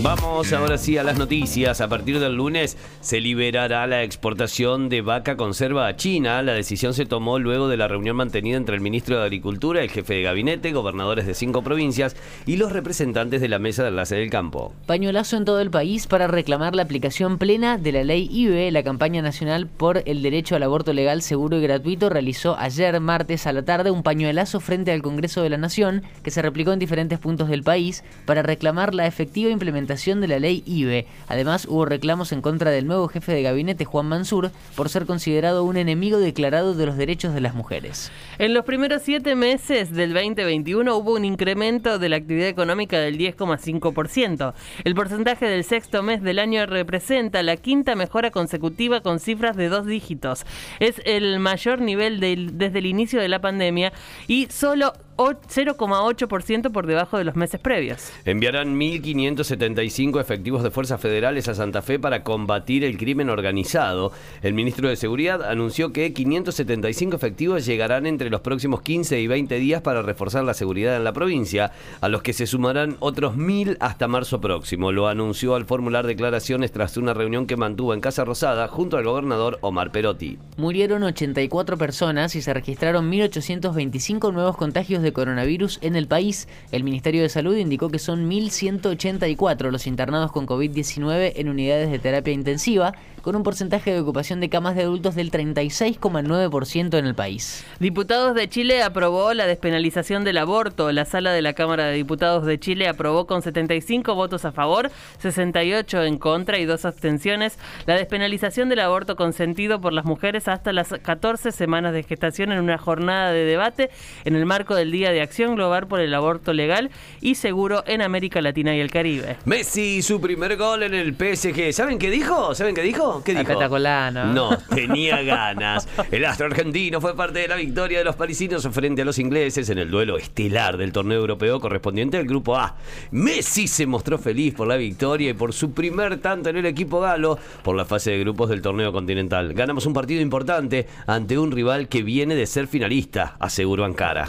Vamos ahora sí a las noticias. A partir del lunes se liberará la exportación de vaca conserva a China. La decisión se tomó luego de la reunión mantenida entre el ministro de Agricultura, el jefe de gabinete, gobernadores de cinco provincias y los representantes de la mesa de enlace del campo. Pañuelazo en todo el país para reclamar la aplicación plena de la ley IBE. La campaña nacional por el derecho al aborto legal, seguro y gratuito realizó ayer martes a la tarde un pañuelazo frente al Congreso de la Nación que se replicó en diferentes puntos del país para reclamar la efectiva implementación de la ley IBE. Además, hubo reclamos en contra del nuevo jefe de gabinete, Juan Mansur, por ser considerado un enemigo declarado de los derechos de las mujeres. En los primeros siete meses del 2021 hubo un incremento de la actividad económica del 10,5%. El porcentaje del sexto mes del año representa la quinta mejora consecutiva con cifras de dos dígitos. Es el mayor nivel desde el inicio de la pandemia y solo 0,8% por debajo de los meses previos. Enviarán 1.575 efectivos de fuerzas federales a Santa Fe para combatir el crimen organizado. El ministro de Seguridad anunció que 575 efectivos llegarán entre los próximos 15 y 20 días para reforzar la seguridad en la provincia, a los que se sumarán otros 1.000 hasta marzo próximo. Lo anunció al formular declaraciones tras una reunión que mantuvo en Casa Rosada junto al gobernador Omar Perotti. Murieron 84 personas y se registraron 1.825 nuevos contagios de coronavirus en el país. El Ministerio de Salud indicó que son 1.184 los internados con COVID-19 en unidades de terapia intensiva, con un porcentaje de ocupación de camas de adultos del 36,9% en el país. Diputados de Chile aprobó la despenalización del aborto. La sala de la Cámara de Diputados de Chile aprobó con 75 votos a favor, 68 en contra y dos abstenciones la despenalización del aborto consentido por las mujeres hasta las 14 semanas de gestación en una jornada de debate en el marco del Día de Acción Global por el Aborto Legal y Seguro en América Latina y el Caribe. Messi, su primer gol en el PSG. ¿Saben qué dijo? ¿Saben qué dijo? ¿Qué dijo? No, tenía ganas. El astro argentino fue parte de la victoria de los parisinos frente a los ingleses en el duelo estelar del torneo europeo correspondiente al Grupo A. Messi se mostró feliz por la victoria y por su primer tanto en el equipo galo por la fase de grupos del torneo continental. Ganamos un partido importante ante un rival que viene de ser finalista, aseguró Ankara.